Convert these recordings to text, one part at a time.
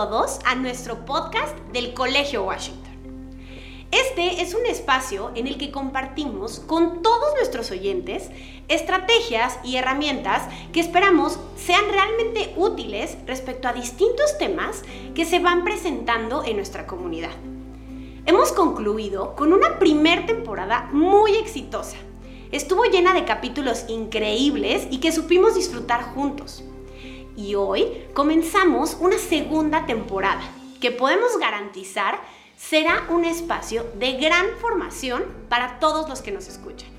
todos a nuestro podcast del Colegio Washington. Este es un espacio en el que compartimos con todos nuestros oyentes estrategias y herramientas que esperamos sean realmente útiles respecto a distintos temas que se van presentando en nuestra comunidad. Hemos concluido con una primer temporada muy exitosa. Estuvo llena de capítulos increíbles y que supimos disfrutar juntos. Y hoy comenzamos una segunda temporada que podemos garantizar será un espacio de gran formación para todos los que nos escuchan.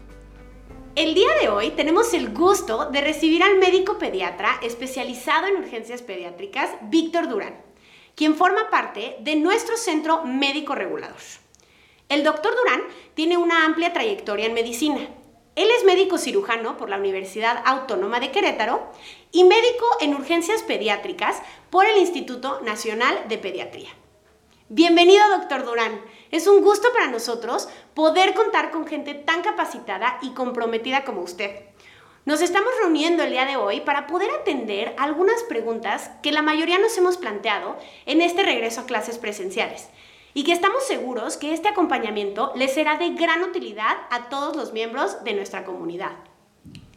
El día de hoy tenemos el gusto de recibir al médico pediatra especializado en urgencias pediátricas, Víctor Durán, quien forma parte de nuestro centro médico regulador. El doctor Durán tiene una amplia trayectoria en medicina. Él es médico cirujano por la Universidad Autónoma de Querétaro y médico en urgencias pediátricas por el Instituto Nacional de Pediatría. Bienvenido, doctor Durán. Es un gusto para nosotros poder contar con gente tan capacitada y comprometida como usted. Nos estamos reuniendo el día de hoy para poder atender algunas preguntas que la mayoría nos hemos planteado en este regreso a clases presenciales y que estamos seguros que este acompañamiento les será de gran utilidad a todos los miembros de nuestra comunidad.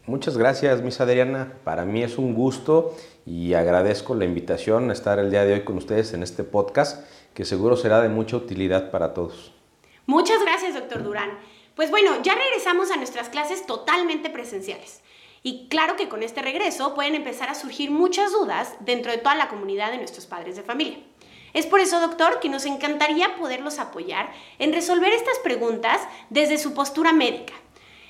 Muchas gracias, Miss Adriana. Para mí es un gusto y agradezco la invitación a estar el día de hoy con ustedes en este podcast que seguro será de mucha utilidad para todos. Muchas gracias, doctor Durán. Pues bueno, ya regresamos a nuestras clases totalmente presenciales. Y claro que con este regreso pueden empezar a surgir muchas dudas dentro de toda la comunidad de nuestros padres de familia. Es por eso, doctor, que nos encantaría poderlos apoyar en resolver estas preguntas desde su postura médica.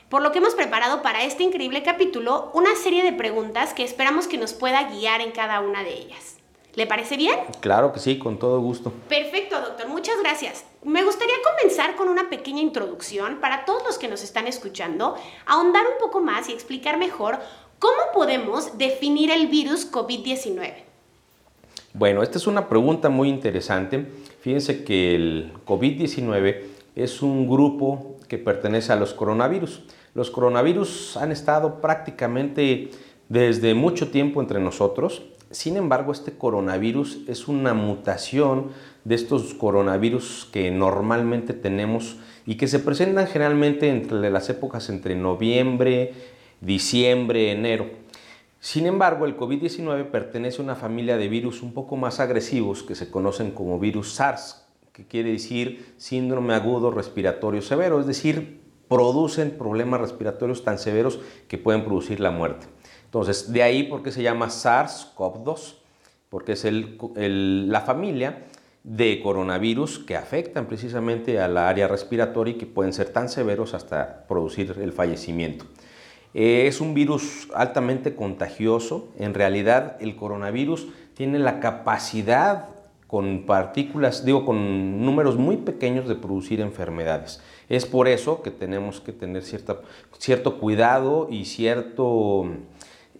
Por lo que hemos preparado para este increíble capítulo una serie de preguntas que esperamos que nos pueda guiar en cada una de ellas. ¿Le parece bien? Claro que sí, con todo gusto. Perfecto, doctor. Muchas gracias. Me gustaría comenzar con una pequeña introducción para todos los que nos están escuchando, ahondar un poco más y explicar mejor cómo podemos definir el virus COVID-19. Bueno, esta es una pregunta muy interesante. Fíjense que el COVID-19 es un grupo que pertenece a los coronavirus. Los coronavirus han estado prácticamente desde mucho tiempo entre nosotros sin embargo, este coronavirus es una mutación de estos coronavirus que normalmente tenemos y que se presentan generalmente entre las épocas entre noviembre, diciembre, enero. Sin embargo, el COVID-19 pertenece a una familia de virus un poco más agresivos que se conocen como virus SARS, que quiere decir síndrome agudo respiratorio severo, es decir, producen problemas respiratorios tan severos que pueden producir la muerte. Entonces, de ahí porque se llama SARS-CoV-2, porque es la familia de coronavirus que afectan precisamente a la área respiratoria y que pueden ser tan severos hasta producir el fallecimiento. Eh, es un virus altamente contagioso. En realidad, el coronavirus tiene la capacidad con partículas, digo, con números muy pequeños de producir enfermedades. Es por eso que tenemos que tener cierto cuidado y cierto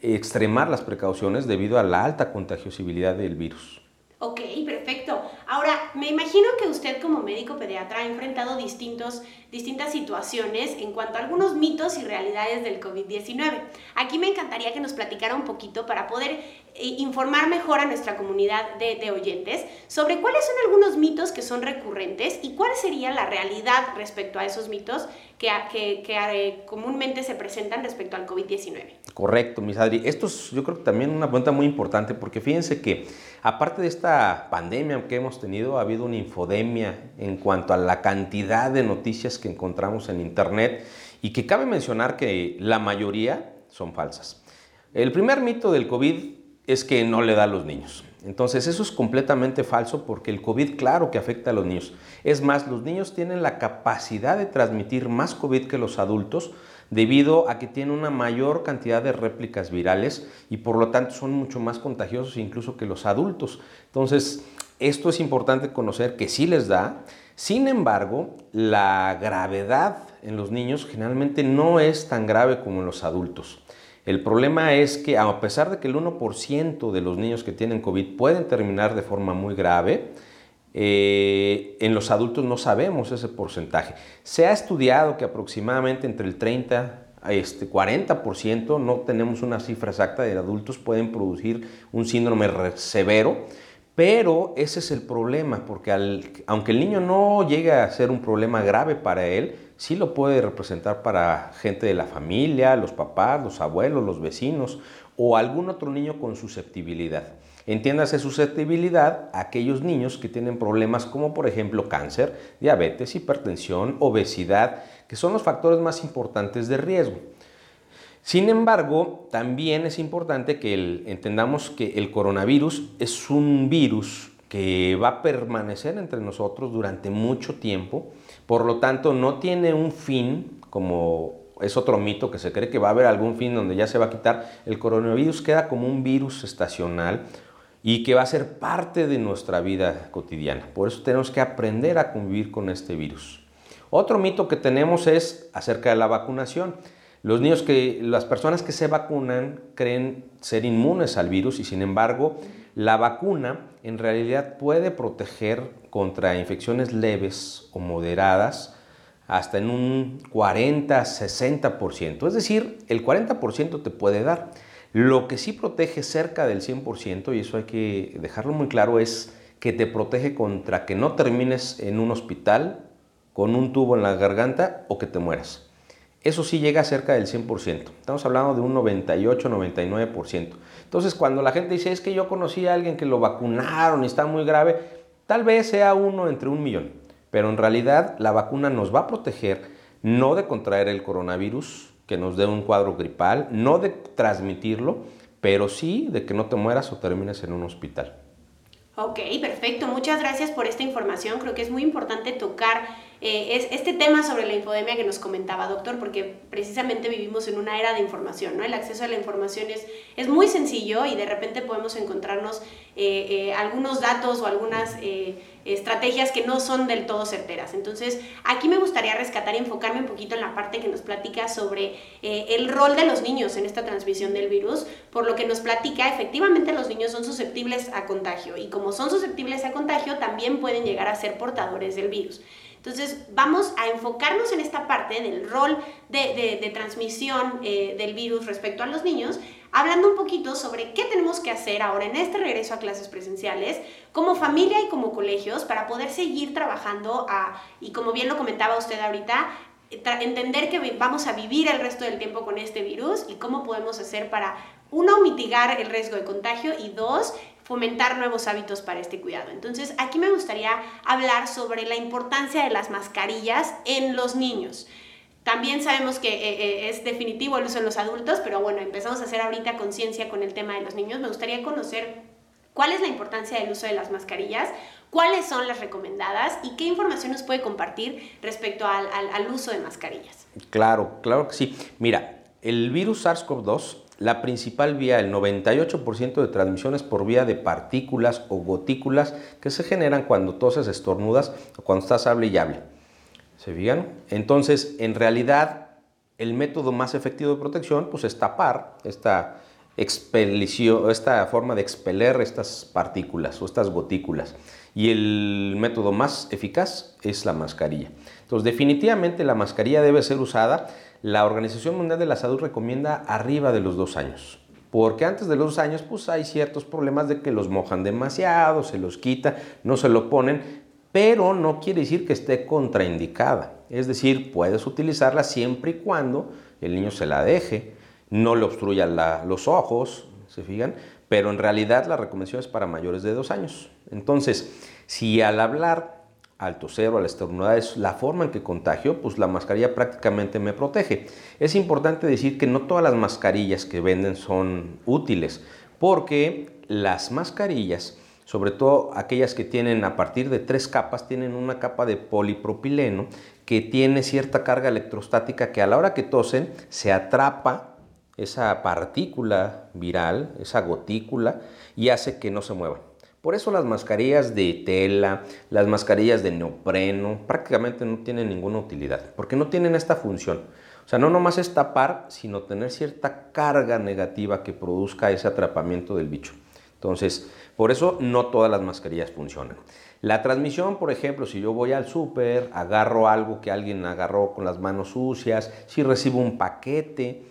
extremar las precauciones debido a la alta contagiosibilidad del virus. Ok, perfecto. Ahora, me imagino que usted como médico pediatra ha enfrentado distintos, distintas situaciones en cuanto a algunos mitos y realidades del COVID-19. Aquí me encantaría que nos platicara un poquito para poder eh, informar mejor a nuestra comunidad de, de, oyentes sobre cuáles son algunos mitos que son recurrentes y cuál sería la realidad respecto a esos mitos que, que, que eh, comúnmente se presentan respecto al COVID-19. Correcto, mis Adri. Esto es yo creo que también una pregunta muy importante porque fíjense que aparte de esta pandemia que hemos tenido, ha habido una infodemia en cuanto a la cantidad de noticias que encontramos en Internet y que cabe mencionar que la mayoría son falsas. El primer mito del COVID es que no le da a los niños. Entonces eso es completamente falso porque el COVID claro que afecta a los niños. Es más, los niños tienen la capacidad de transmitir más COVID que los adultos debido a que tienen una mayor cantidad de réplicas virales y por lo tanto son mucho más contagiosos incluso que los adultos. Entonces, esto es importante conocer que sí les da. Sin embargo, la gravedad en los niños generalmente no es tan grave como en los adultos. El problema es que a pesar de que el 1% de los niños que tienen COVID pueden terminar de forma muy grave, eh, en los adultos no sabemos ese porcentaje. Se ha estudiado que aproximadamente entre el 30 a este 40%, no tenemos una cifra exacta de adultos, pueden producir un síndrome severo, Pero ese es el problema, porque aunque el niño no llegue a ser un problema grave para él, sí lo puede representar para gente de la familia, los papás, los abuelos, los vecinos o algún otro niño con susceptibilidad. Entiéndase susceptibilidad a aquellos niños que tienen problemas como por ejemplo cáncer, diabetes, hipertensión, obesidad, que son los factores más importantes de riesgo. Sin embargo, también es importante que entendamos que el coronavirus es un virus que va a permanecer entre nosotros durante mucho tiempo, por lo tanto no tiene un fin como es otro mito que se cree que va a haber algún fin donde ya se va a quitar. El coronavirus queda como un virus estacional y que va a ser parte de nuestra vida cotidiana. Por eso tenemos que aprender a convivir con este virus. Otro mito que tenemos es acerca de la vacunación. Los niños que, las personas que se vacunan creen ser inmunes al virus y sin embargo la vacuna en realidad puede proteger contra infecciones leves o moderadas hasta en un 40-60%. Es decir, el 40% te puede dar. Lo que sí protege cerca del 100%, y eso hay que dejarlo muy claro, es que te protege contra que no termines en un hospital con un tubo en la garganta o que te mueras. Eso sí llega cerca del 100%. Estamos hablando de un 98-99%. Entonces, cuando la gente dice, es que yo conocí a alguien que lo vacunaron y está muy grave, tal vez sea uno entre un millón. Pero en realidad la vacuna nos va a proteger no de contraer el coronavirus, que nos dé un cuadro gripal, no de transmitirlo, pero sí de que no te mueras o termines en un hospital. Ok, perfecto. Muchas gracias por esta información. Creo que es muy importante tocar eh, es este tema sobre la infodemia que nos comentaba, doctor, porque precisamente vivimos en una era de información, ¿no? El acceso a la información es, es muy sencillo y de repente podemos encontrarnos eh, eh, algunos datos o algunas estrategias que no son del todo certeras. Entonces, aquí me gustaría rescatar y enfocarme un poquito en la parte que nos platica sobre el rol de los niños en esta transmisión del virus, por lo que nos platica, efectivamente los niños son susceptibles a contagio y como son susceptibles a contagio, también pueden llegar a ser portadores del virus. Entonces, vamos a enfocarnos en esta parte del rol de, transmisión eh, del virus respecto a los niños, hablando un poquito sobre qué tenemos que hacer ahora en este regreso a clases presenciales, como familia y como colegios, para poder seguir trabajando y como bien lo comentaba usted ahorita, entender que vamos a vivir el resto del tiempo con este virus y cómo podemos hacer para, uno, mitigar el riesgo de contagio y dos, fomentar nuevos hábitos para este cuidado. Entonces, aquí me gustaría hablar sobre la importancia de las mascarillas en los niños. También sabemos que eh, eh, es definitivo el uso en los adultos, pero bueno, empezamos a hacer ahorita conciencia con el tema de los niños. Me gustaría conocer cuál es la importancia del uso de las mascarillas, cuáles son las recomendadas y qué información nos puede compartir respecto al, al uso de mascarillas. Claro, claro que sí. Mira, el virus SARS-CoV-2 la principal vía, el 98% de transmisiones por vía de partículas o gotículas que se generan cuando toses, estornudas o cuando estás hable y hable. ¿Se fijan? Entonces, en realidad, el método más efectivo de protección pues, es tapar esta, esta forma de expeler estas partículas o estas gotículas. Y el método más eficaz es la mascarilla. Entonces, definitivamente la mascarilla debe ser usada la Organización Mundial de la Salud recomienda arriba de los dos años. Porque antes de los dos años, pues hay ciertos problemas de que los mojan demasiado, se los quita, no se lo ponen, pero no quiere decir que esté contraindicada. Es decir, puedes utilizarla siempre y cuando el niño se la deje, no le obstruya los ojos, ¿se fijan? Pero en realidad la recomendación es para mayores de dos años. Entonces, si al hablar al toser o al estornudar es la forma en que contagio, pues la mascarilla prácticamente me protege. Es importante decir que no todas las mascarillas que venden son útiles, porque las mascarillas, sobre todo aquellas que tienen a partir de tres capas, tienen una capa de polipropileno que tiene cierta carga electrostática que a la hora que tosen se atrapa esa partícula viral, esa gotícula, y hace que no se mueva. Por eso las mascarillas de tela, las mascarillas de neopreno, prácticamente no tienen ninguna utilidad, porque no tienen esta función. O sea, no nomás es tapar, sino tener cierta carga negativa que produzca ese atrapamiento del bicho. Entonces, por eso no todas las mascarillas funcionan. La transmisión, por ejemplo, si yo voy al súper, agarro algo que alguien agarró con las manos sucias, si recibo un paquete,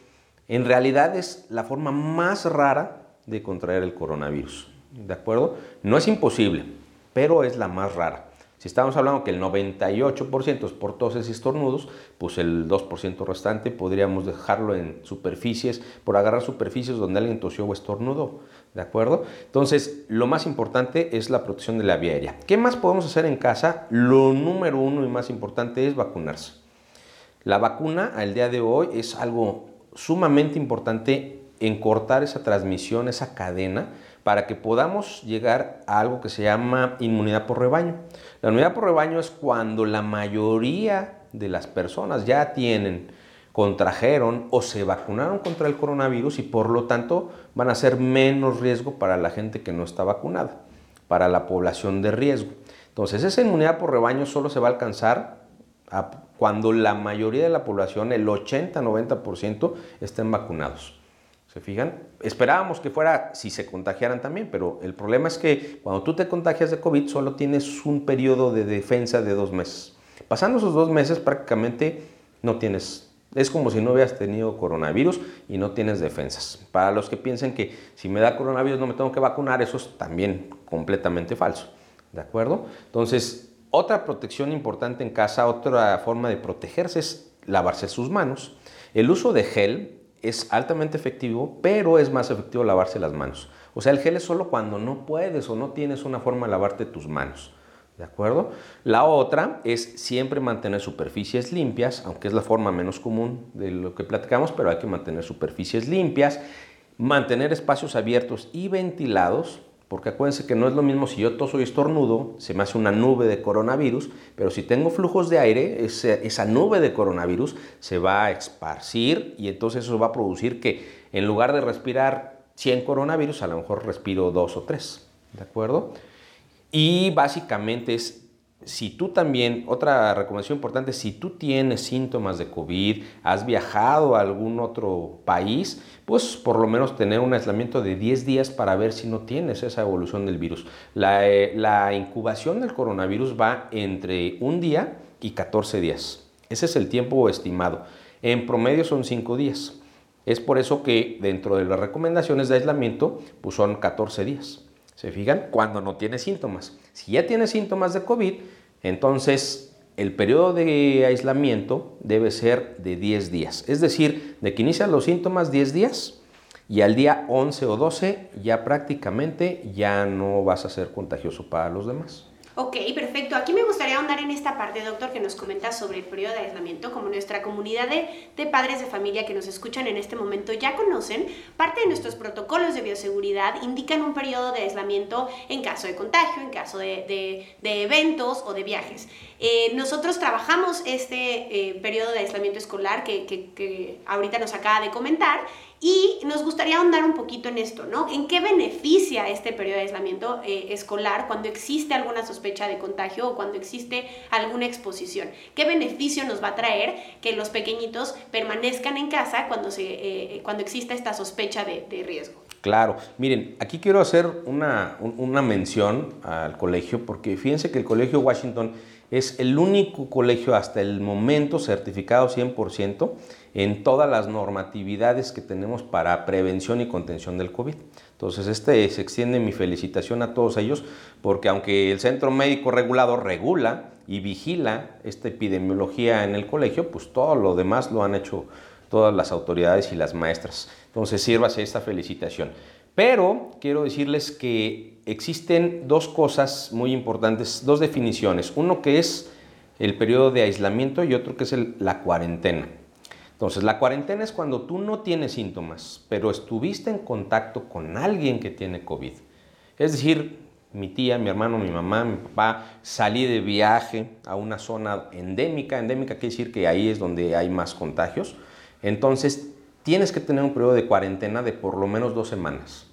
en realidad es la forma más rara de contraer el coronavirus ¿de acuerdo? No es imposible, pero es la más rara. Si estamos hablando que el 98% es por toses y estornudos, pues el 2% restante podríamos dejarlo en superficies, por agarrar superficies donde alguien tosió o estornudó. ¿De acuerdo? Entonces, lo más importante es la protección de la vía aérea. ¿Qué más podemos hacer en casa? Lo número uno y más importante es vacunarse. La vacuna al día de hoy es algo sumamente importante en cortar esa transmisión, esa cadena, para que podamos llegar a algo que se llama inmunidad por rebaño. La inmunidad por rebaño es cuando la mayoría de las personas ya tienen, contrajeron o se vacunaron contra el coronavirus y por lo tanto van a ser menos riesgo para la gente que no está vacunada, para la población de riesgo. Entonces esa inmunidad por rebaño solo se va a alcanzar cuando la mayoría de la población, el 80-90%, estén vacunados. ¿Se fijan? Esperábamos que fuera si se contagiaran también, pero el problema es que cuando tú te contagias de COVID solo tienes un periodo de defensa de dos meses. Pasando esos dos meses prácticamente no tienes, es como si no hubieras tenido coronavirus y no tienes defensas. Para los que piensen que si me da coronavirus no me tengo que vacunar, eso es también completamente falso. ¿De acuerdo? Entonces, otra protección importante en casa, otra forma de protegerse es lavarse sus manos. El uso de gel es altamente efectivo, pero es más efectivo lavarse las manos. O sea, el gel es solo cuando no puedes o no tienes una forma de lavarte tus manos. ¿De acuerdo? La otra es siempre mantener superficies limpias, aunque es la forma menos común de lo que platicamos, pero hay que mantener superficies limpias, mantener espacios abiertos y ventilados, porque acuérdense que no es lo mismo si yo toso y estornudo, se me hace una nube de coronavirus, pero si tengo flujos de aire, esa nube de coronavirus se va a esparcir y entonces eso va a producir que en lugar de respirar 100 coronavirus, a lo mejor respiro dos o tres. ¿De acuerdo? Y básicamente es si tú también, otra recomendación importante, si tú tienes síntomas de COVID, has viajado a algún otro país, pues por lo menos tener un aislamiento de 10 días para ver si no tienes esa evolución del virus. La, eh, incubación del coronavirus va entre un día y 14 días. Ese es el tiempo estimado. En promedio son 5 días. Es por eso que dentro de las recomendaciones de aislamiento, pues son 14 días. ¿Se fijan? Cuando no tiene síntomas. Si ya tiene síntomas de COVID, entonces el periodo de aislamiento debe ser de 10 días. Es decir, de que inician los síntomas 10 días y al día 11 o 12 ya prácticamente ya no vas a ser contagioso para los demás. Ok, perfecto. Aquí me gustaría ahondar en esta parte, doctor, que nos comenta sobre el periodo de aislamiento. Como nuestra comunidad de, padres de familia que nos escuchan en este momento ya conocen, parte de nuestros protocolos de bioseguridad indican un periodo de aislamiento en caso de contagio, en caso de, eventos o de viajes. Eh, nosotros trabajamos este eh, periodo de aislamiento escolar que, que ahorita nos acaba de comentar y nos gustaría ahondar un poquito en esto, ¿no? ¿En qué beneficia este periodo de aislamiento eh, escolar cuando existe alguna sospecha de contagio o cuando existe alguna exposición? ¿Qué beneficio nos va a traer que los pequeñitos permanezcan en casa cuando, se, eh, cuando exista esta sospecha de, riesgo? Claro, miren, aquí quiero hacer una, una mención al colegio porque fíjense que el Colegio Washington es el único colegio hasta el momento certificado 100% en todas las normatividades que tenemos para prevención y contención del COVID. Entonces, este se extiende mi felicitación a todos ellos, porque aunque el Centro Médico Regulado regula y vigila esta epidemiología en el colegio, pues todo lo demás lo han hecho todas las autoridades y las maestras. Entonces, sírvase esta felicitación. Pero quiero decirles que existen dos cosas muy importantes, dos definiciones. Uno que es el periodo de aislamiento y otro que es la cuarentena. Entonces, la cuarentena es cuando tú no tienes síntomas, pero estuviste en contacto con alguien que tiene COVID. Es decir, mi tía, mi hermano, mi mamá, mi papá, salí de viaje a una zona endémica. Endémica quiere decir que ahí es donde hay más contagios. Entonces, tienes que tener un periodo de cuarentena de por lo menos dos semanas.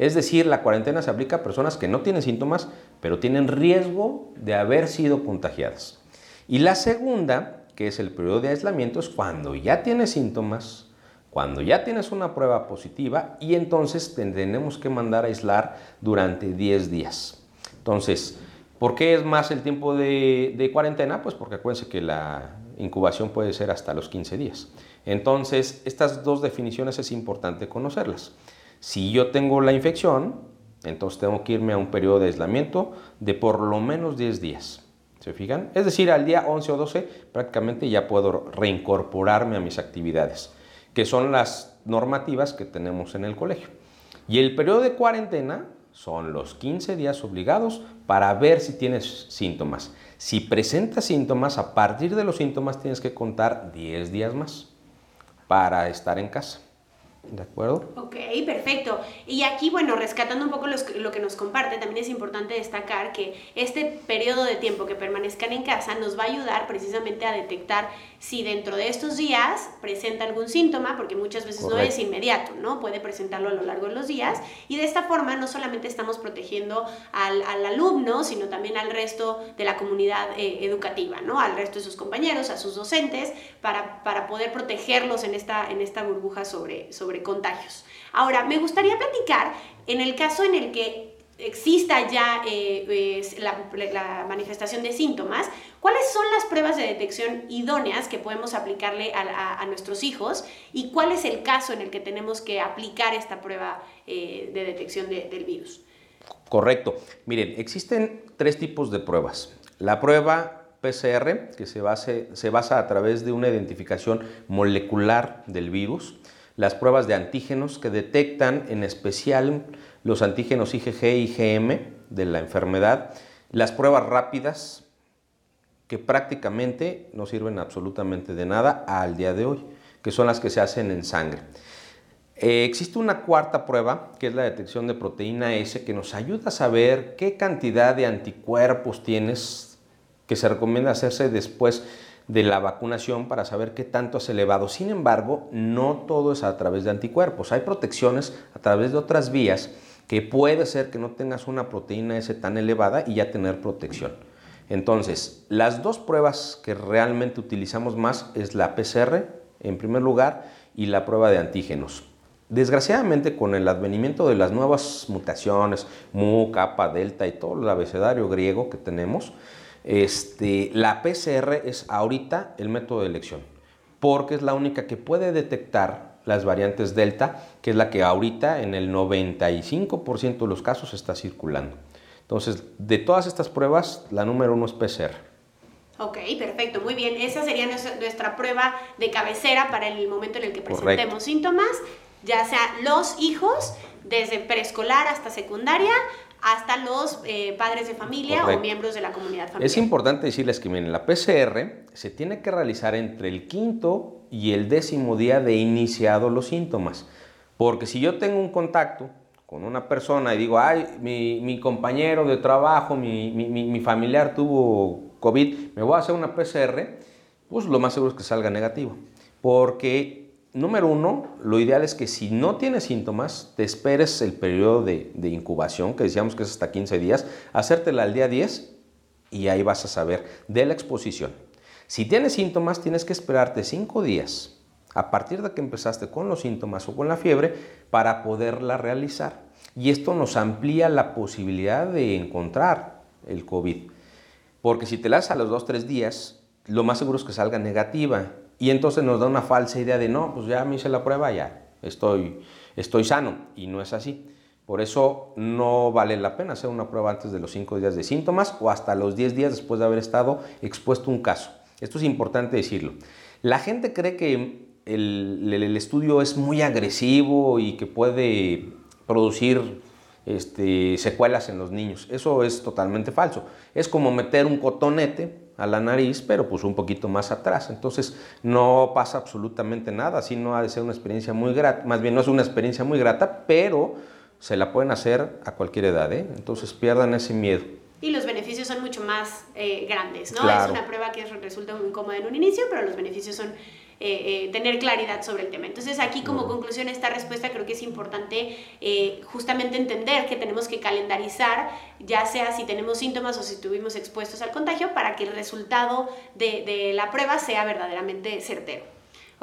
Es decir, la cuarentena se aplica a personas que no tienen síntomas, pero tienen riesgo de haber sido contagiadas. Y la segunda que es el periodo de aislamiento, es cuando ya tienes síntomas, cuando ya tienes una prueba positiva y entonces tendremos que mandar a aislar durante 10 días. Entonces, ¿por qué es más el tiempo de, de, cuarentena? Pues porque acuérdense que la incubación puede ser hasta los 15 días. Entonces, estas dos definiciones es importante conocerlas. Si yo tengo la infección, Entonces tengo que irme a un periodo de aislamiento de por lo menos 10 días. ¿Se fijan? Es decir, al día 11 o 12 prácticamente ya puedo reincorporarme a mis actividades, que son las normativas que tenemos en el colegio. Y el periodo de cuarentena son los 15 días obligados para ver si tienes síntomas. Si presentas síntomas, a partir de los síntomas tienes que contar 10 días más para estar en casa. ¿De acuerdo? Ok, perfecto. Y aquí, bueno, rescatando un poco lo que nos comparte, también es importante destacar que este periodo de tiempo que permanezcan en casa nos va a ayudar precisamente a detectar si dentro de estos días presenta algún síntoma, porque muchas veces no es inmediato, ¿no? Puede presentarlo a lo largo de los días. Y de esta forma no solamente estamos protegiendo al, alumno, sino también al resto de la comunidad eh, educativa, ¿no? Al resto de sus compañeros, a sus docentes, para, para poder protegerlos en esta, en esta burbuja sobre, sobre contagios. Ahora, me gustaría platicar en el caso en el que exista ya eh, la, manifestación de síntomas, ¿cuáles son las pruebas de detección idóneas que podemos aplicarle a, nuestros hijos y cuál es el caso en el que tenemos que aplicar esta prueba eh, de detección del virus? Correcto. Miren, existen tres tipos de pruebas. La prueba PCR, que se basa a través de una identificación molecular del virus las pruebas de antígenos que detectan en especial los antígenos IgG y IgM de la enfermedad, las pruebas rápidas que prácticamente no sirven absolutamente de nada al día de hoy, que son las que se hacen en sangre. Eh, existe una cuarta prueba, que es la detección de proteína S, que nos ayuda a saber qué cantidad de anticuerpos tienes, que se recomienda hacerse después de la vacunación para saber qué tanto has elevado. Sin embargo, no todo es a través de anticuerpos. Hay protecciones a través de otras vías que puede ser que no tengas una proteína S tan elevada y ya tener protección. Entonces, las dos pruebas que realmente utilizamos más es la PCR en primer lugar y la prueba de antígenos. Desgraciadamente, con el advenimiento de las nuevas mutaciones, Mu, Kappa, Delta y todo el abecedario griego que tenemos, este, la PCR es ahorita el método de elección, porque es la única que puede detectar las variantes Delta, que es la que ahorita en el 95% de los casos está circulando. Entonces, de todas estas pruebas, la número uno es PCR. Ok, perfecto, muy bien. Esa sería nuestra prueba de cabecera para el momento en el que presentemos síntomas, ya sea los hijos, desde preescolar hasta secundaria, hasta los eh, padres de familia o miembros de la comunidad familiar. Es importante decirles que miren, la PCR se tiene que realizar entre el quinto y el décimo día de iniciado los síntomas. Porque si yo tengo un contacto con una persona y digo, ay, mi, compañero de trabajo, mi, mi, familiar tuvo COVID, me voy a hacer una PCR, pues lo más seguro es que salga negativo. Porque número uno, lo ideal es que si no tienes síntomas, te esperes el periodo de, incubación, que decíamos que es hasta 15 días, hacértela al día 10 y ahí vas a saber de la exposición. Si tienes síntomas, tienes que esperarte 5 días a partir de que empezaste con los síntomas o con la fiebre para poderla realizar. Y esto nos amplía la posibilidad de encontrar el COVID. Porque si te la das a los 2-3 días, lo más seguro es que salga negativa y entonces nos da una falsa idea de, no, pues ya me hice la prueba, ya estoy, estoy sano. Y no es así. Por eso no vale la pena hacer una prueba antes de los 5 días de síntomas o hasta los 10 días después de haber estado expuesto un caso. Esto es importante decirlo. La gente cree que el, el estudio es muy agresivo y que puede producir este, secuelas en los niños. Eso es totalmente falso. Es como meter un cotonete a la nariz, pero pues un poquito más atrás. Entonces no pasa absolutamente nada, así no ha de ser una experiencia muy grata, más bien no es una experiencia muy grata, pero se la pueden hacer a cualquier edad, ¿eh? entonces pierdan ese miedo. Y los beneficios son mucho más eh, grandes, ¿no? Es una prueba que resulta muy incómoda en un inicio, pero los beneficios son eh, eh, tener claridad sobre el tema. Entonces aquí como conclusión esta respuesta creo que es importante eh, justamente entender que tenemos que calendarizar, ya sea si tenemos síntomas o si estuvimos expuestos al contagio, para que el resultado de, la prueba sea verdaderamente certero.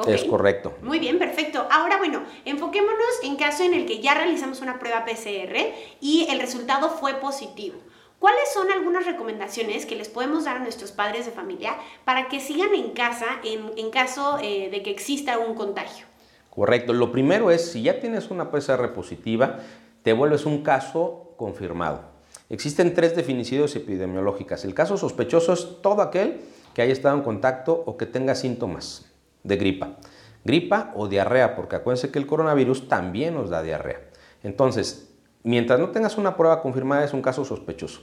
Es correcto. Muy bien, perfecto. Ahora, bueno, enfoquémonos en caso en el que ya realizamos una prueba PCR y el resultado fue positivo. ¿Cuáles son algunas recomendaciones que les podemos dar a nuestros padres de familia para que sigan en casa en, caso eh, de que exista un contagio? Correcto. Lo primero es, si ya tienes una PCR positiva, te vuelves un caso confirmado. Existen tres definiciones epidemiológicas. El caso sospechoso es todo aquel que haya estado en contacto o que tenga síntomas de gripa. Gripa o diarrea, porque acuérdense que el coronavirus también nos da diarrea. Entonces, mientras no tengas una prueba confirmada es un caso sospechoso.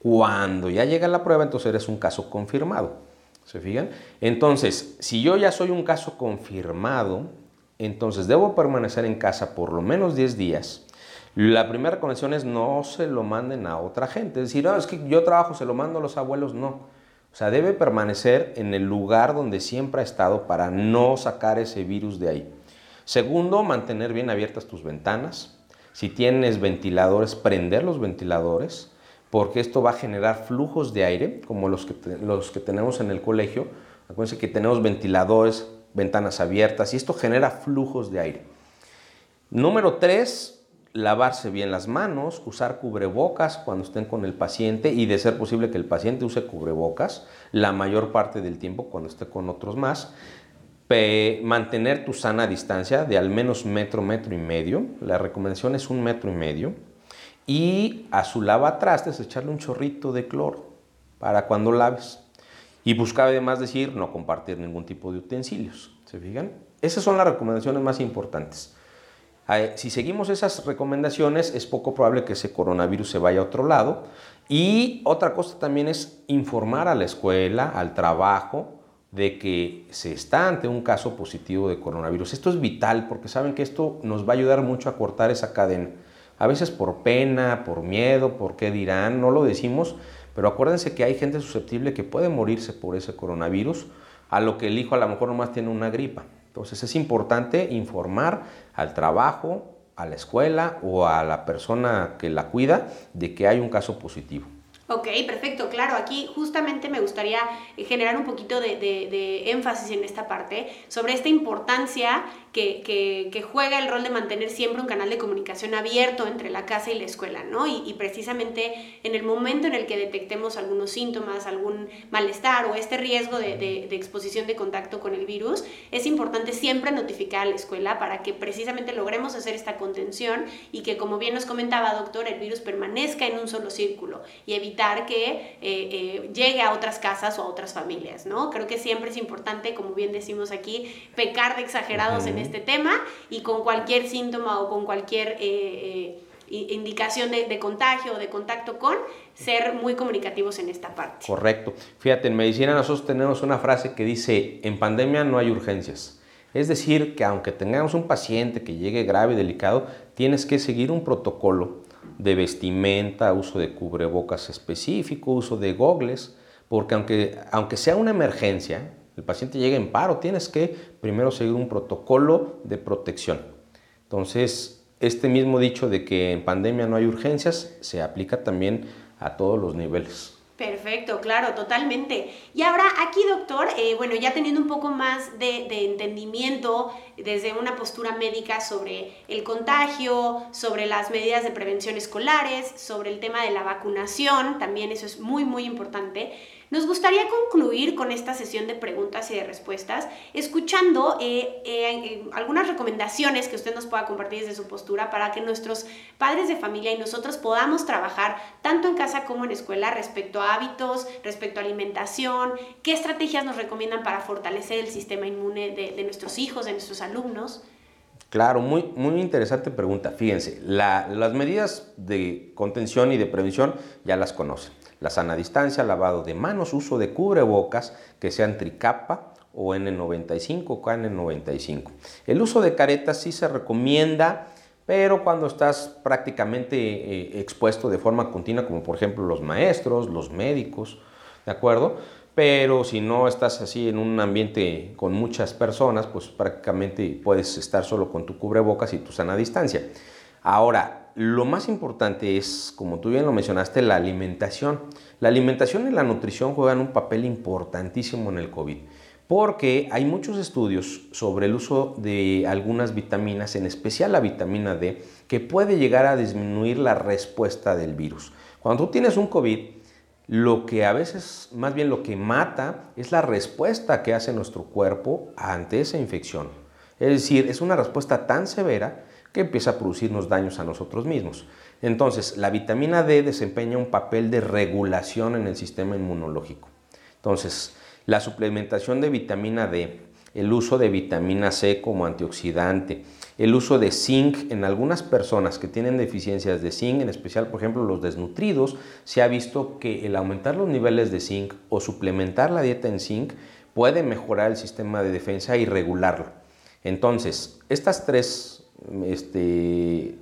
Cuando ya llega la prueba, entonces eres un caso confirmado. ¿Se fijan? Entonces, si yo ya soy un caso confirmado, entonces debo permanecer en casa por lo menos 10 días. La primera recomendación es no se lo manden a otra gente. Es decir, no, es que yo trabajo, se lo mando a los abuelos. No. O sea, debe permanecer en el lugar donde siempre ha estado para no sacar ese virus de ahí. Segundo, mantener bien abiertas tus ventanas. Si tienes ventiladores, prender los ventiladores porque esto va a generar flujos de aire, como los que, los que tenemos en el colegio. Acuérdense que tenemos ventiladores, ventanas abiertas, y esto genera flujos de aire. Número tres, lavarse bien las manos, usar cubrebocas cuando estén con el paciente y de ser posible que el paciente use cubrebocas la mayor parte del tiempo cuando esté con otros más. Mantener tu sana distancia de al menos metro, metro y medio. La recomendación es un metro y medio y a su lavatrastes echarle un chorrito de cloro para cuando laves. Y buscar además decir no compartir ningún tipo de utensilios. ¿Se fijan? Esas son las recomendaciones más importantes. Si seguimos esas recomendaciones, es poco probable que ese coronavirus se vaya a otro lado. Y otra cosa también es informar a la escuela, al trabajo, de que se está ante un caso positivo de coronavirus. Esto es vital porque saben que esto nos va a ayudar mucho a cortar esa cadena. A veces por pena, por miedo, por qué dirán, no lo decimos, pero acuérdense que hay gente susceptible que puede morirse por ese coronavirus, a lo que el hijo a lo mejor nomás tiene una gripa. Entonces es importante informar al trabajo, a la escuela o a la persona que la cuida de que hay un caso positivo. Ok, perfecto, claro. Aquí justamente me gustaría eh, generar un poquito de, énfasis en esta parte sobre esta importancia que, juega el rol de mantener siempre un canal de comunicación abierto entre la casa y la escuela, ¿no? Y, precisamente en el momento en el que detectemos algunos síntomas, algún malestar o este riesgo de, exposición de contacto con el virus, es importante siempre notificar a la escuela para que precisamente logremos hacer esta contención y que, como bien nos comentaba, doctor, el virus permanezca en un solo círculo y evitar que eh, eh, llegue a otras casas o a otras familias, ¿no? Creo que siempre es importante, como bien decimos aquí, pecar de exagerados en este tema y con cualquier síntoma o con cualquier... Eh, indicación de, contagio o de contacto con, ser muy comunicativos en esta parte. Correcto. Fíjate, en medicina nosotros tenemos una frase que dice, en pandemia no hay urgencias. Es decir, que aunque tengamos un paciente que llegue grave y delicado, tienes que seguir un protocolo de vestimenta, uso de cubrebocas específico, uso de gogles, porque aunque, aunque sea una emergencia, el paciente llegue en paro, tienes que primero seguir un protocolo de protección. Entonces, este mismo dicho de que en pandemia no hay urgencias se aplica también a todos los niveles. Perfecto, claro, totalmente. Y ahora aquí, doctor, eh, bueno, ya teniendo un poco más de, entendimiento desde una postura médica sobre el contagio, sobre las medidas de prevención escolares, sobre el tema de la vacunación, también eso es muy, muy importante. Nos gustaría concluir con esta sesión de preguntas y de respuestas, escuchando eh, eh, algunas recomendaciones que usted nos pueda compartir desde su postura para que nuestros padres de familia y nosotros podamos trabajar tanto en casa como en escuela respecto a hábitos, respecto a alimentación, qué estrategias nos recomiendan para fortalecer el sistema inmune de, nuestros hijos, de nuestros alumnos. Claro, muy, muy interesante pregunta. Fíjense, las medidas de contención y de prevención ya las conocen la sana distancia, lavado de manos, uso de cubrebocas que sean tricapa o N95 o KN95. El uso de caretas sí se recomienda, pero cuando estás prácticamente eh, expuesto de forma continua, como por ejemplo los maestros, los médicos, ¿de acuerdo? Pero si no estás así en un ambiente con muchas personas, pues prácticamente puedes estar solo con tu cubrebocas y tu sana distancia. Ahora, lo más importante es, como tú bien lo mencionaste, la alimentación. La alimentación y la nutrición juegan un papel importantísimo en el COVID, porque hay muchos estudios sobre el uso de algunas vitaminas, en especial la vitamina D, que puede llegar a disminuir la respuesta del virus. Cuando tú tienes un COVID, lo que a veces, más bien lo que mata, es la respuesta que hace nuestro cuerpo ante esa infección. Es decir, es una respuesta tan severa que empieza a producirnos daños a nosotros mismos. Entonces, la vitamina D desempeña un papel de regulación en el sistema inmunológico. Entonces, la suplementación de vitamina D, el uso de vitamina C como antioxidante, el uso de zinc en algunas personas que tienen deficiencias de zinc, en especial por ejemplo los desnutridos, se ha visto que el aumentar los niveles de zinc o suplementar la dieta en zinc puede mejorar el sistema de defensa y regularlo. Entonces, estas tres este,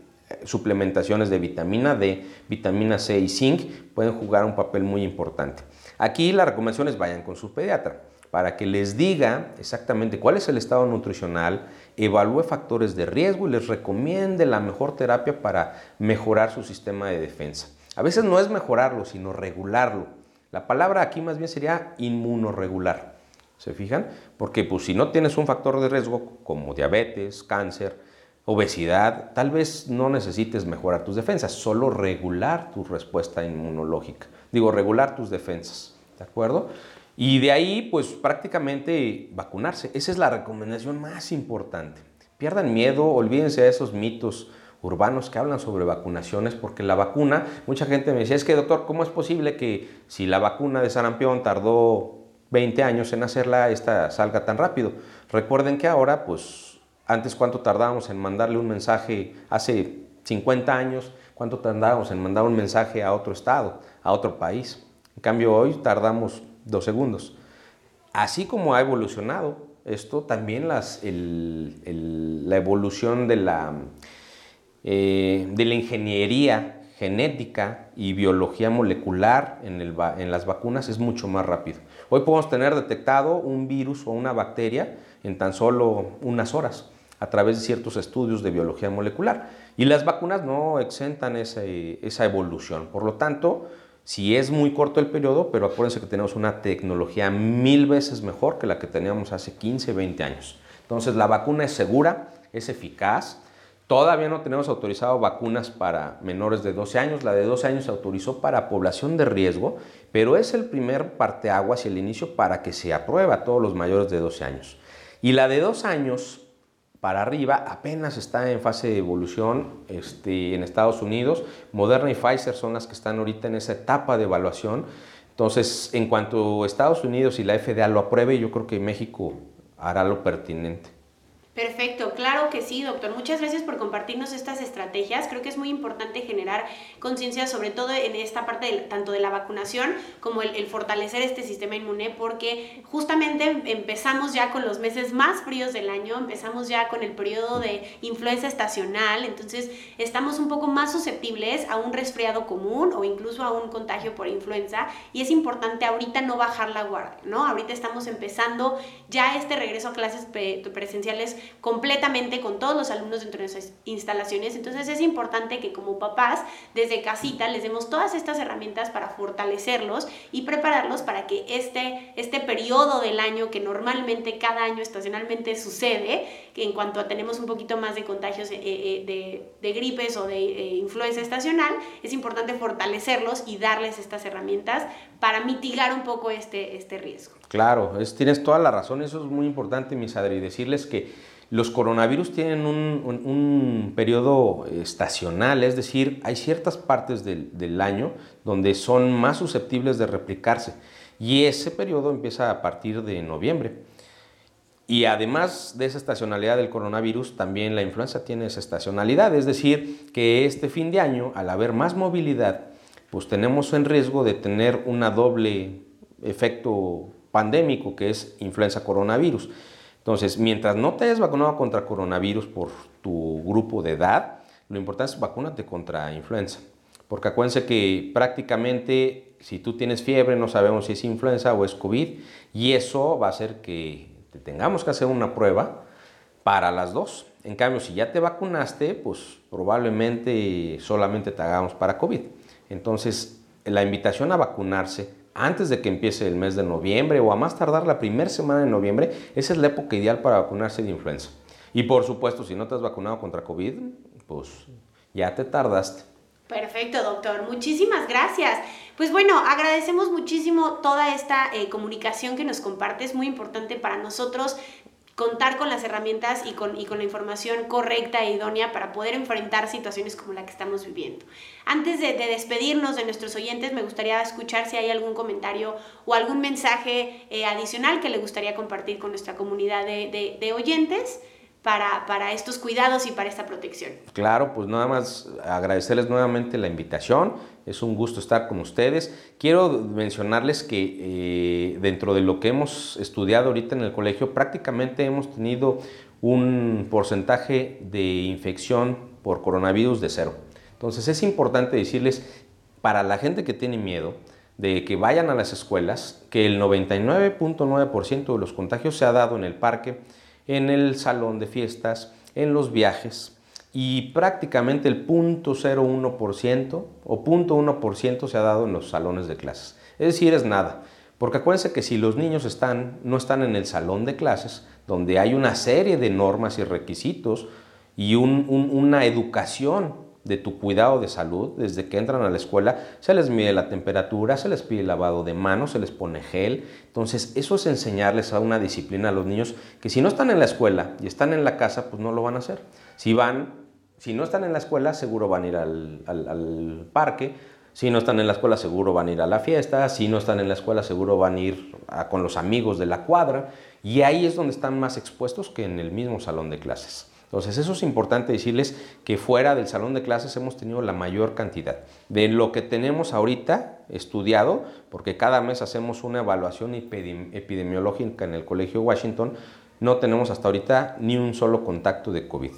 suplementaciones de vitamina D, vitamina C y zinc pueden jugar un papel muy importante. Aquí la recomendación es vayan con su pediatra para que les diga exactamente cuál es el estado nutricional, evalúe factores de riesgo y les recomiende la mejor terapia para mejorar su sistema de defensa. A veces no es mejorarlo, sino regularlo. La palabra aquí más bien sería inmunoregular. ¿Se fijan? Porque pues, si no tienes un factor de riesgo como diabetes, cáncer, obesidad, tal vez no necesites mejorar tus defensas, solo regular tu respuesta inmunológica. Digo, regular tus defensas. ¿De acuerdo? Y de ahí, pues prácticamente vacunarse. Esa es la recomendación más importante. Pierdan miedo, olvídense de esos mitos urbanos que hablan sobre vacunaciones, porque la vacuna, mucha gente me decía, es que doctor, ¿cómo es posible que si la vacuna de sarampión tardó 20 años en hacerla, esta salga tan rápido? Recuerden que ahora, pues, antes cuánto tardábamos en mandarle un mensaje, hace 50 años, cuánto tardábamos en mandar un mensaje a otro estado, a otro país. En cambio, hoy tardamos dos segundos. Así como ha evolucionado esto, también la evolución de la, eh, de la ingeniería genética y biología molecular en, en, las vacunas es mucho más rápido. Hoy podemos tener detectado un virus o una bacteria en tan solo unas horas a través de ciertos estudios de biología molecular. Y las vacunas no exentan esa evolución. Por lo tanto, si es muy corto el periodo, pero acuérdense que tenemos una tecnología mil veces mejor que la que teníamos hace 15, 20 años. Entonces la vacuna es segura, es eficaz. Todavía no tenemos autorizado vacunas para menores de 12 años. La de 12 años se autorizó para población de riesgo, pero es el primer parteaguas y el inicio para que se apruebe a todos los mayores de 12 años. Y la de 2 años para arriba, apenas está en fase de evolución este, en Estados Unidos. Moderna y Pfizer son las que están ahorita en esa etapa de evaluación. Entonces, en cuanto Estados Unidos y la FDA lo apruebe, yo creo que México hará lo pertinente. Perfecto, claro que sí, doctor. Muchas gracias por compartirnos estas estrategias. Creo que es muy importante generar conciencia, sobre todo en esta parte tanto de la vacunación como el, fortalecer este sistema inmune, porque justamente empezamos ya con los meses más fríos del año, empezamos ya con el periodo de influenza estacional, entonces estamos un poco más susceptibles a un resfriado común o incluso a un contagio por influenza y es importante ahorita no bajar la guardia, ¿no? Ahorita estamos empezando ya este regreso a clases presenciales completamente con todos los alumnos dentro de nuestras instalaciones. Entonces es importante que como papás desde casita les demos todas estas herramientas para fortalecerlos y prepararlos para que este, este periodo del año que normalmente cada año estacionalmente sucede, que en cuanto tenemos un poquito más de contagios eh, eh, de, gripes o de eh, influenza estacional, es importante fortalecerlos y darles estas herramientas para mitigar un poco este, este riesgo. Claro, tienes toda la razón, eso es muy importante, mis y decirles que los coronavirus tienen un, periodo estacional, es decir, hay ciertas partes del, año donde son más susceptibles de replicarse y ese periodo empieza a partir de noviembre. Y además de esa estacionalidad del coronavirus, también la influenza tiene esa estacionalidad, es decir, que este fin de año, al haber más movilidad, pues tenemos en riesgo de tener una doble efecto pandémico que es influenza coronavirus. Entonces, mientras no te hayas vacunado contra coronavirus por tu grupo de edad, lo importante es vacúnate contra influenza. Porque acuérdense que prácticamente si tú tienes fiebre no sabemos si es influenza o es COVID y eso va a hacer que te tengamos que hacer una prueba para las dos. En cambio, si ya te vacunaste, pues probablemente solamente te hagamos para COVID. Entonces, la invitación a vacunarse antes de que empiece el mes de noviembre o a más tardar la primera semana de noviembre, esa es la época ideal para vacunarse de influenza. Y por supuesto, si no te has vacunado contra COVID, pues ya te tardaste. Perfecto, doctor. Muchísimas gracias. Pues bueno, agradecemos muchísimo toda esta eh, comunicación que nos comparte. Es muy importante para nosotros contar con las herramientas y con, y con la información correcta e idónea para poder enfrentar situaciones como la que estamos viviendo. Antes de, despedirnos de nuestros oyentes, me gustaría escuchar si hay algún comentario o algún mensaje eh, adicional que le gustaría compartir con nuestra comunidad de, de oyentes para, estos cuidados y para esta protección. Claro, pues nada más agradecerles nuevamente la invitación. Es un gusto estar con ustedes. Quiero mencionarles que eh, dentro de lo que hemos estudiado ahorita en el colegio, prácticamente hemos tenido un porcentaje de infección por coronavirus de cero. Entonces es importante decirles, para la gente que tiene miedo, de que vayan a las escuelas, que el 99.9% de los contagios se ha dado en el parque, en el salón de fiestas, en los viajes y prácticamente el 0.01% o 0.1% se ha dado en los salones de clases. Es decir, es nada. Porque acuérdense que si los niños están, no están en el salón de clases, donde hay una serie de normas y requisitos y una educación de tu cuidado de salud, desde que entran a la escuela, se les mide la temperatura, se les pide lavado de manos, se les pone gel. Entonces, eso es enseñarles a una disciplina a los niños que si no están en la escuela y están en la casa, pues no lo van a hacer. Si van, si no están en la escuela, seguro van a ir al, parque. Si no están en la escuela, seguro van a ir a la fiesta. Si no están en la escuela, seguro van a ir con los amigos de la cuadra. Y ahí es donde están más expuestos que en el mismo salón de clases. Entonces, eso es importante decirles que fuera del salón de clases hemos tenido la mayor cantidad. De lo que tenemos ahorita estudiado, porque cada mes hacemos una evaluación epidemiológica en el Colegio Washington, no tenemos hasta ahorita ni un solo contacto de COVID.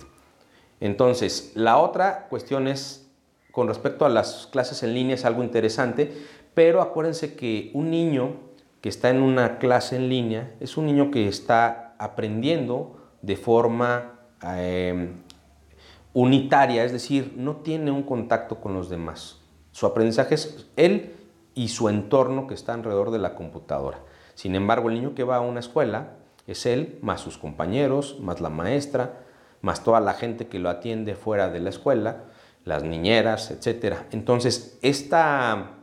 Entonces, la otra cuestión es, con respecto a las clases en línea, es algo interesante, pero acuérdense que un niño que está en una clase en línea es un niño que está aprendiendo de forma Em, unitaria, es decir, no tiene un contacto con los demás. Su aprendizaje es él y su entorno que está alrededor de la computadora. Sin embargo, el niño que va a una escuela es él, más sus compañeros, más la maestra, más toda la gente que lo atiende fuera de la escuela, las niñeras, etc. Entonces, esta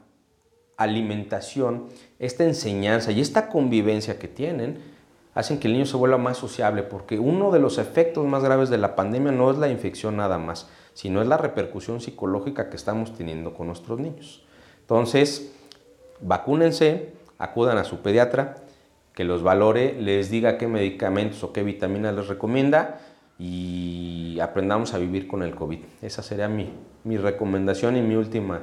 alimentación, esta enseñanza y esta convivencia que tienen hacen que el niño se vuelva más sociable, porque uno de los efectos más graves de la pandemia no es la infección nada más, sino es la repercusión psicológica que estamos teniendo con nuestros niños. Entonces, vacúnense, acudan a su pediatra, que los valore, les diga qué medicamentos o qué vitaminas les recomienda y aprendamos a vivir con el COVID. Esa sería mi, mi recomendación y mi última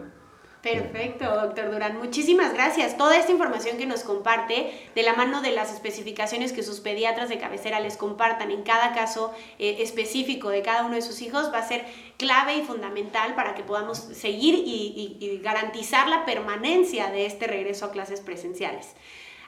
Perfecto, doctor Durán. Muchísimas gracias. Toda esta información que nos comparte, de la mano de las especificaciones que sus pediatras de cabecera les compartan en cada caso eh, específico de cada uno de sus hijos, va a ser clave y fundamental para que podamos seguir y garantizar la permanencia de este regreso a clases presenciales.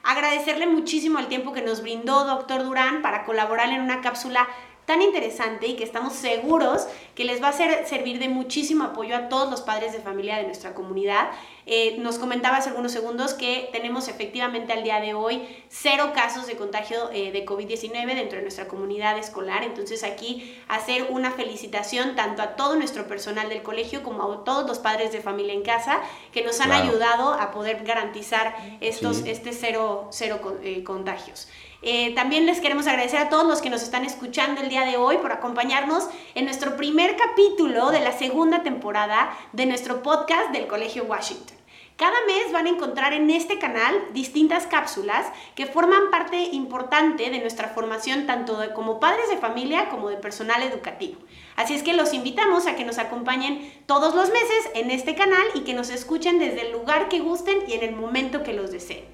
Agradecerle muchísimo el tiempo que nos brindó doctor Durán para colaborar en una cápsula tan interesante y que estamos seguros que les va a ser, servir de muchísimo apoyo a todos los padres de familia de nuestra comunidad. Eh, nos comentaba hace algunos segundos que tenemos efectivamente al día de hoy cero casos de contagio eh, de COVID-19 dentro de nuestra comunidad escolar. Entonces aquí hacer una felicitación tanto a todo nuestro personal del colegio como a todos los padres de familia en casa que nos han ayudado a poder garantizar estos, este cero, cero eh, contagios. Eh, también les queremos agradecer a todos los que nos están escuchando el día de hoy por acompañarnos en nuestro primer capítulo de la segunda temporada de nuestro podcast del Colegio Washington. Cada mes van a encontrar en este canal distintas cápsulas que forman parte importante de nuestra formación tanto como padres de familia como de personal educativo. Así es que los invitamos a que nos acompañen todos los meses en este canal y que nos escuchen desde el lugar que gusten y en el momento que los deseen.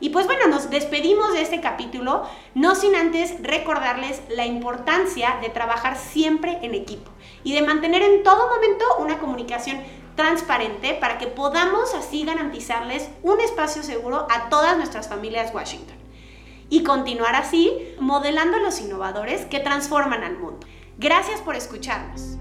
Y pues bueno, nos despedimos de este capítulo, no sin antes recordarles la importancia de trabajar siempre en equipo y de mantener en todo momento una comunicación transparente para que podamos así garantizarles un espacio seguro a todas nuestras familias Washington. Y continuar así modelando los innovadores que transforman al mundo. Gracias por escucharnos.